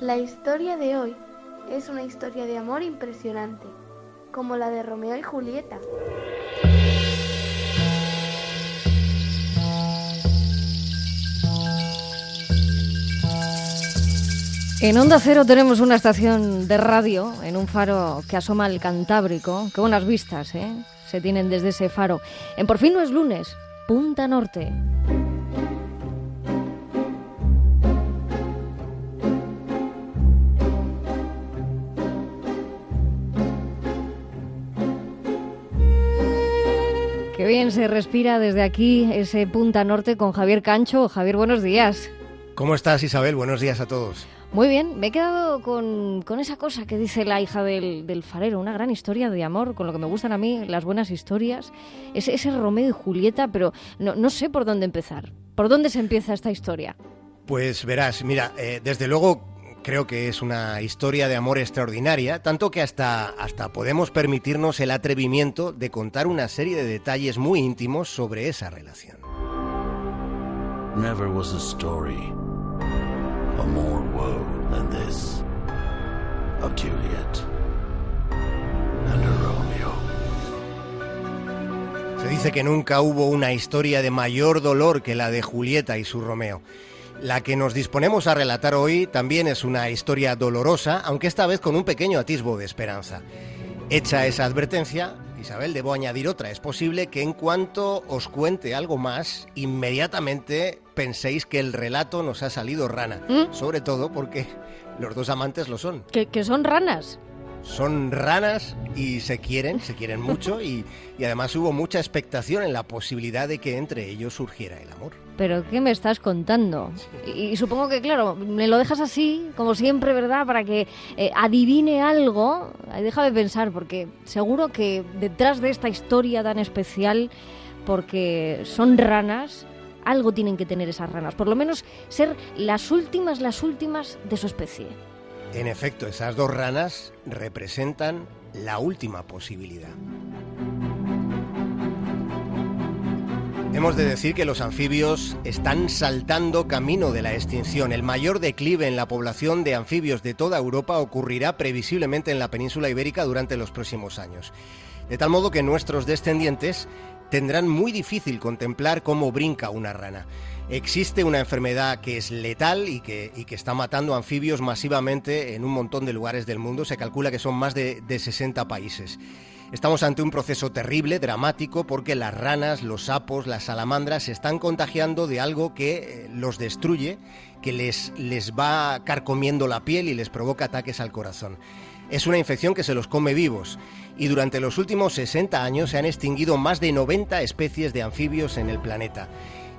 La historia de hoy es una historia de amor impresionante, como la de Romeo y Julieta. En Onda Cero tenemos una estación de radio en un faro que asoma al Cantábrico. Qué buenas vistas, ¿eh? Se tienen desde ese faro. En Por fin no es lunes, Punta Norte. Qué bien se respira desde aquí ese Punta Norte con Javier Cancho. Javier, buenos días. ¿Cómo estás, Isabel? Buenos días a todos. Muy bien, me he quedado con, esa cosa que dice la hija del, farero, una gran historia de amor, con lo que me gustan a mí las buenas historias, ese, ese Romeo y Julieta, pero no, sé por dónde empezar. ¿Por dónde se empieza esta historia? Pues verás, mira, eh, desde luego creo que es una historia de amor extraordinaria, tanto que hasta, hasta podemos permitirnos el atrevimiento de contar una serie de detalles muy íntimos sobre esa relación. Never was a story more woe than this of Juliet and Romeo. Se dice que nunca hubo una historia de mayor dolor que la de Julieta y su Romeo. La que nos disponemos a relatar hoy también es una historia dolorosa, aunque esta vez con un pequeño atisbo de esperanza. Hecha esa advertencia, Isabel, debo añadir otra. Es posible que en cuanto os cuente algo más, inmediatamente penséis que el relato nos ha salido rana. ¿Mm? Sobre todo porque los dos amantes lo son. ¿Que, son ranas? Son ranas y se quieren, se quieren mucho y, y además hubo mucha expectación en la posibilidad de que entre ellos surgiera el amor. ¿Pero qué me estás contando? Y, supongo que, claro, me lo dejas así, como siempre, ¿verdad? Para que eh, adivine algo. Déjame pensar, porque seguro que detrás de esta historia tan especial, porque son ranas, algo tienen que tener esas ranas. Por lo menos ser las últimas, las últimas de su especie. En efecto, esas dos ranas representan la última posibilidad. Hemos de decir que los anfibios están saltando camino de la extinción. El mayor declive en la población de anfibios de toda Europa ocurrirá previsiblemente en la península ibérica durante los próximos años. De tal modo que nuestros descendientes tendrán muy difícil contemplar cómo brinca una rana. Existe una enfermedad que es letal y que, está matando anfibios masivamente en un montón de lugares del mundo. Se calcula que son más de, de 60 países. Estamos ante un proceso terrible, dramático, porque las ranas, los sapos, las salamandras se están contagiando de algo que eh, los destruye, que les, les va carcomiendo la piel y les provoca ataques al corazón. Es una infección que se los come vivos y durante los últimos 60 años se han extinguido más de 90 especies de anfibios en el planeta.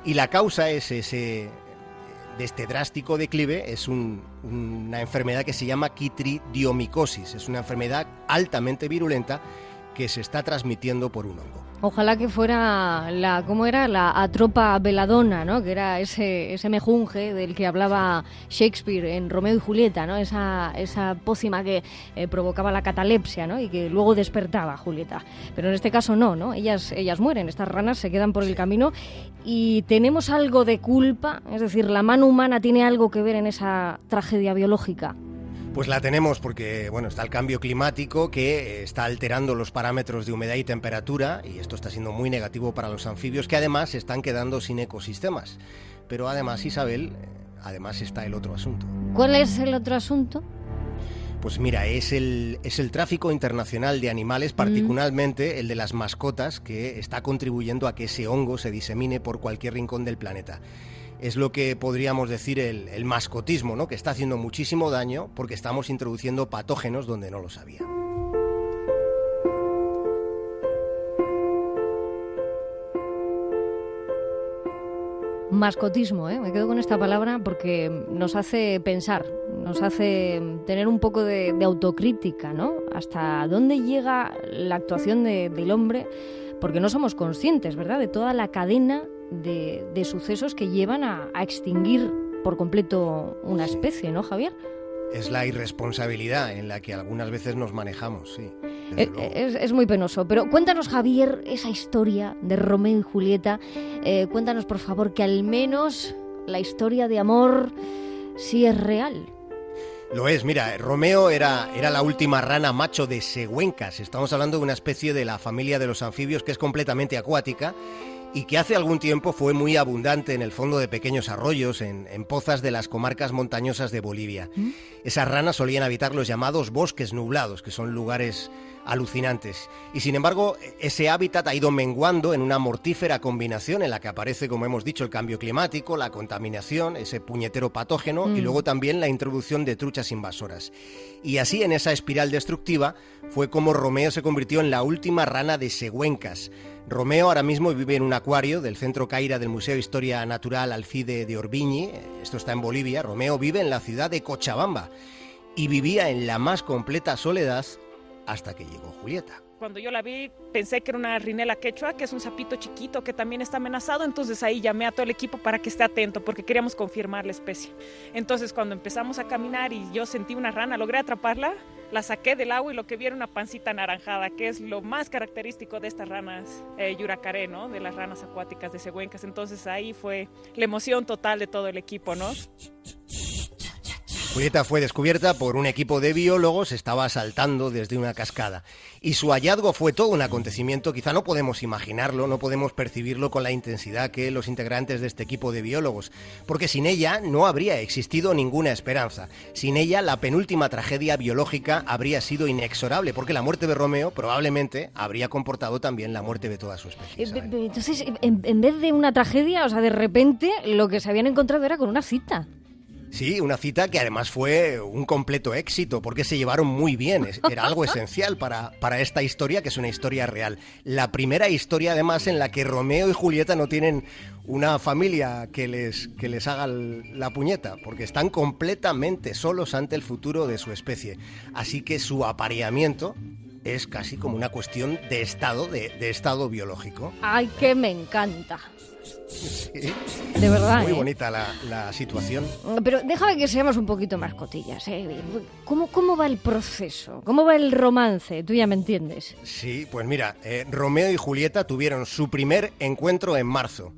Y la causa es ese, de este drástico declive es una enfermedad que se llama quitridiomicosis. Es una enfermedad altamente virulenta que se está transmitiendo por un hongo. Ojalá que fuera la, ¿cómo era? La atropa veladona, ¿no? Que era ese, ese mejunje del que hablaba Shakespeare en Romeo y Julieta, ¿no? Esa, esa pócima que eh, provocaba la catalepsia, ¿no? Y que luego despertaba a Julieta. Pero en este caso no, ¿no? Ellas, ellas mueren, estas ranas se quedan por el camino y tenemos algo de culpa, es decir, la mano humana tiene algo que ver en esa tragedia biológica. Pues la tenemos porque bueno, está el cambio climático que eh, está alterando los parámetros de humedad y temperatura y esto está siendo muy negativo para los anfibios que además se están quedando sin ecosistemas. Pero además, Isabel, eh, además está el otro asunto. ¿Cuál es el otro asunto? Pues mira, es el, es el tráfico internacional de animales, mm. particularmente el de las mascotas, que está contribuyendo a que ese hongo se disemine por cualquier rincón del planeta es lo que podríamos decir el, mascotismo, ¿no? que está haciendo muchísimo daño porque estamos introduciendo patógenos donde no lo sabía. Mascotismo, ¿eh? me quedo con esta palabra porque nos hace pensar, nos hace tener un poco de, autocrítica, ¿no? Hasta dónde llega la actuación del hombre, porque no somos conscientes, ¿verdad?, de toda la cadena de, sucesos que llevan a, extinguir por completo una especie, ¿no, Javier? Es la irresponsabilidad en la que algunas veces nos manejamos, sí. Eh, es, muy penoso. Pero cuéntanos, Javier, esa historia de Romeo y Julieta. Eh, cuéntanos, por favor, que al menos la historia de amor si es real. Lo es, mira, Romeo era, era la última rana macho de Següencas. Estamos hablando de una especie de la familia de los anfibios que es completamente acuática y que hace algún tiempo fue muy abundante en el fondo de pequeños arroyos, en, pozas de las comarcas montañosas de Bolivia. ¿Mm? Esas ranas solían habitar los llamados bosques nublados, que son lugares alucinantes. Y sin embargo, ese hábitat ha ido menguando en una mortífera combinación en la que aparece, como hemos dicho, el cambio climático, la contaminación, ese puñetero patógeno y mm. luego también la introducción de truchas invasoras. Y así, en esa espiral destructiva, fue como Romeo se convirtió en la última rana de Següencas. Romeo ahora mismo vive en un acuario del Centro Caira del Museo de Historia Natural Alcide de Orbiñi, esto está en Bolivia. Romeo vive en la ciudad de Cochabamba y vivía en la más completa soledad hasta que llegó Julieta. Cuando yo la vi pensé que era una rinela quechua, que es un sapito chiquito que también está amenazado, entonces ahí llamé a todo el equipo para que esté atento porque queríamos confirmar la especie. Entonces cuando empezamos a caminar y yo sentí una rana, logré atraparla, la saqué del agua y lo que vi era una pancita anaranjada, que es lo más característico de estas ranas eh, yuracaré, ¿no? De las ranas acuáticas de Següencas. Entonces ahí fue la emoción total de todo el equipo, ¿no? Julieta fue descubierta por un equipo de biólogos, estaba saltando desde una cascada. Y su hallazgo fue todo un acontecimiento, quizá no podemos imaginarlo, no podemos percibirlo con la intensidad que los integrantes de este equipo de biólogos, porque sin ella no habría existido ninguna esperanza. Sin ella la penúltima tragedia biológica habría sido inexorable, porque la muerte de Romeo probablemente habría comportado también la muerte de toda su especie. Eh, entonces, en vez de una tragedia, o sea, de repente lo que se habían encontrado era con una cita. Sí, una cita que además fue un completo éxito porque se llevaron muy bien. Era algo esencial para, para esta historia, que es una historia real. La primera historia además en la que Romeo y Julieta no tienen una familia que les, que les haga la puñeta, porque están completamente solos ante el futuro de su especie. Así que su apareamiento es casi como una cuestión de estado, de, de estado biológico. ¡Ay, que me encanta! De verdad. Muy ¿eh? bonita la, situación. Pero déjame que seamos un poquito más cotillas. ¿eh? ¿Cómo, ¿Cómo va el proceso? ¿Cómo va el romance? Tú ya me entiendes. Sí, pues mira, eh, Romeo y Julieta tuvieron su primer encuentro en marzo.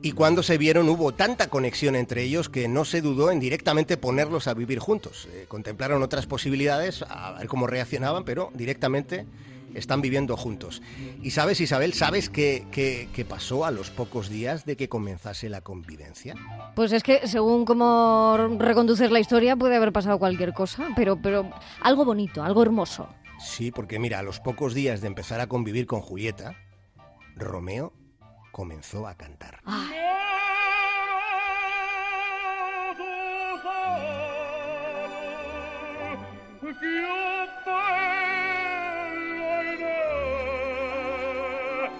Y cuando se vieron hubo tanta conexión entre ellos que no se dudó en directamente ponerlos a vivir juntos. contemplaron otras posibilidades, a ver cómo reaccionaban, pero directamente están viviendo juntos. Y sabes, Isabel, ¿sabes qué, qué, pasó a los pocos días de que comenzase la convivencia? Pues es que según cómo reconduces la historia puede haber pasado cualquier cosa, pero, pero algo bonito, algo hermoso. Sí, porque mira, a los pocos días de empezar a convivir con Julieta, Romeo comenzó a cantar. Ah.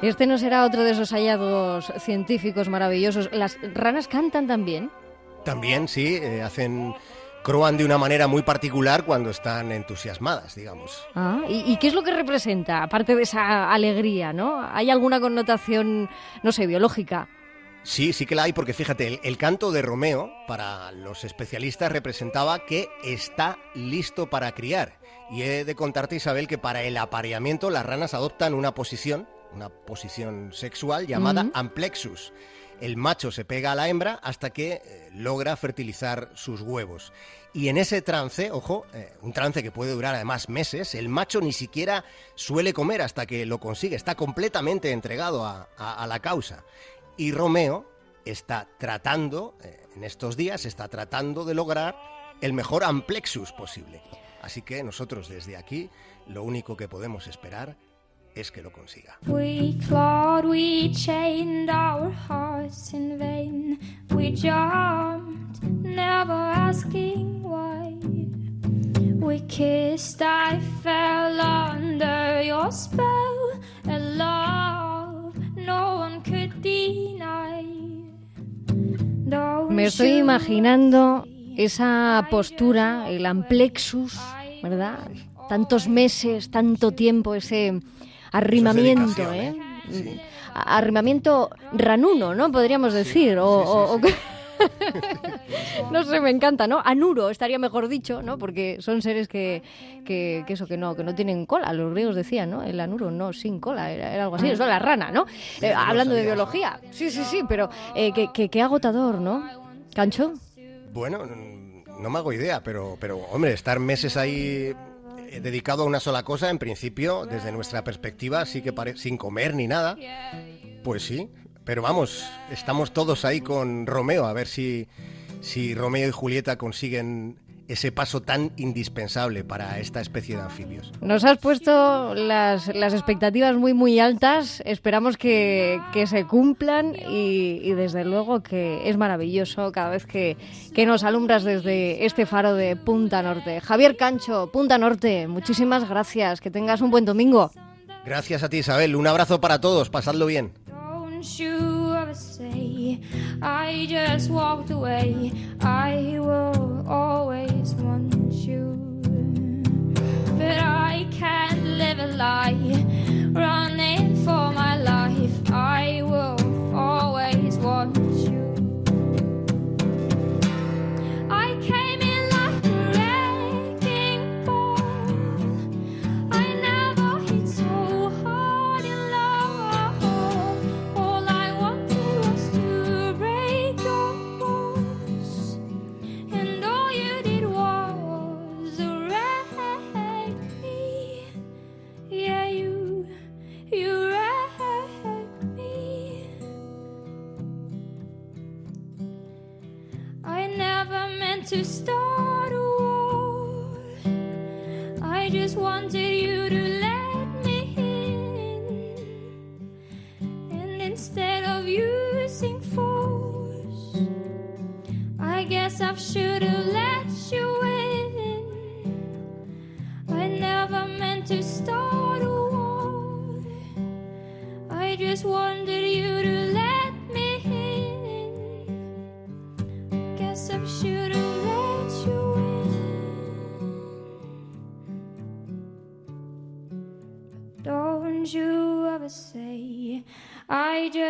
Este no será otro de esos hallazgos científicos maravillosos. ¿Las ranas cantan también? También, sí, eh, hacen croan de una manera muy particular cuando están entusiasmadas, digamos. Ah, ¿y, qué es lo que representa, aparte de esa alegría, no? ¿Hay alguna connotación, no sé, biológica? Sí, sí que la hay, porque fíjate, el, canto de Romeo, para los especialistas, representaba que está listo para criar. Y he de contarte, Isabel, que para el apareamiento las ranas adoptan una posición una posición sexual llamada amplexus. El macho se pega a la hembra hasta que eh, logra fertilizar sus huevos. Y en ese trance, ojo, eh, un trance que puede durar además meses, el macho ni siquiera suele comer hasta que lo consigue, está completamente entregado a, la causa. Y Romeo está tratando, eh, en estos días, está tratando de lograr el mejor amplexus posible. Así que nosotros desde aquí lo único que podemos esperar es que lo consiga. We clawed, we chained our hearts in vain. We jumped, never asking why. We kissed, I fell under your spell. A love no one could deny. Me estoy imaginando esa postura, el amplexus, ¿verdad? Tantos meses, tanto tiempo, ese arrimamiento, ¿eh? ¿eh? Arrimamiento ranuno, ¿no? Podríamos decir. o, no sé, me encanta, ¿no? Anuro estaría mejor dicho, ¿no? Porque son seres que, que, eso, que no, que no tienen cola. Los griegos decían, ¿no? El anuro no sin cola, era, algo así. Eso la rana, ¿no? Eh, hablando de biología. Sí, sí, sí, pero eh, que, que, agotador, ¿no? ¿Cancho? Bueno, no me hago idea, pero, pero hombre, estar meses ahí dedicado a una sola cosa, en principio, desde nuestra perspectiva, sí que sin comer ni nada, pues sí. Pero vamos, estamos todos ahí con Romeo, a ver si, si Romeo y Julieta consiguen ese paso tan indispensable para esta especie de anfibios. Nos has puesto las, las expectativas muy, muy altas. Esperamos que, que se cumplan y, y, desde luego que es maravilloso cada vez que, que nos alumbras desde este faro de Punta Norte. Javier Cancho, Punta Norte, muchísimas gracias. Que tengas un buen domingo. Gracias a ti, Isabel. Un abrazo para todos. Pasadlo bien. I just walked away. I will always I can't live a lie, running to start a war. I just wanted you to let me in. And instead of using force, I guess I should have let you in. I never meant to start a war. I just wanted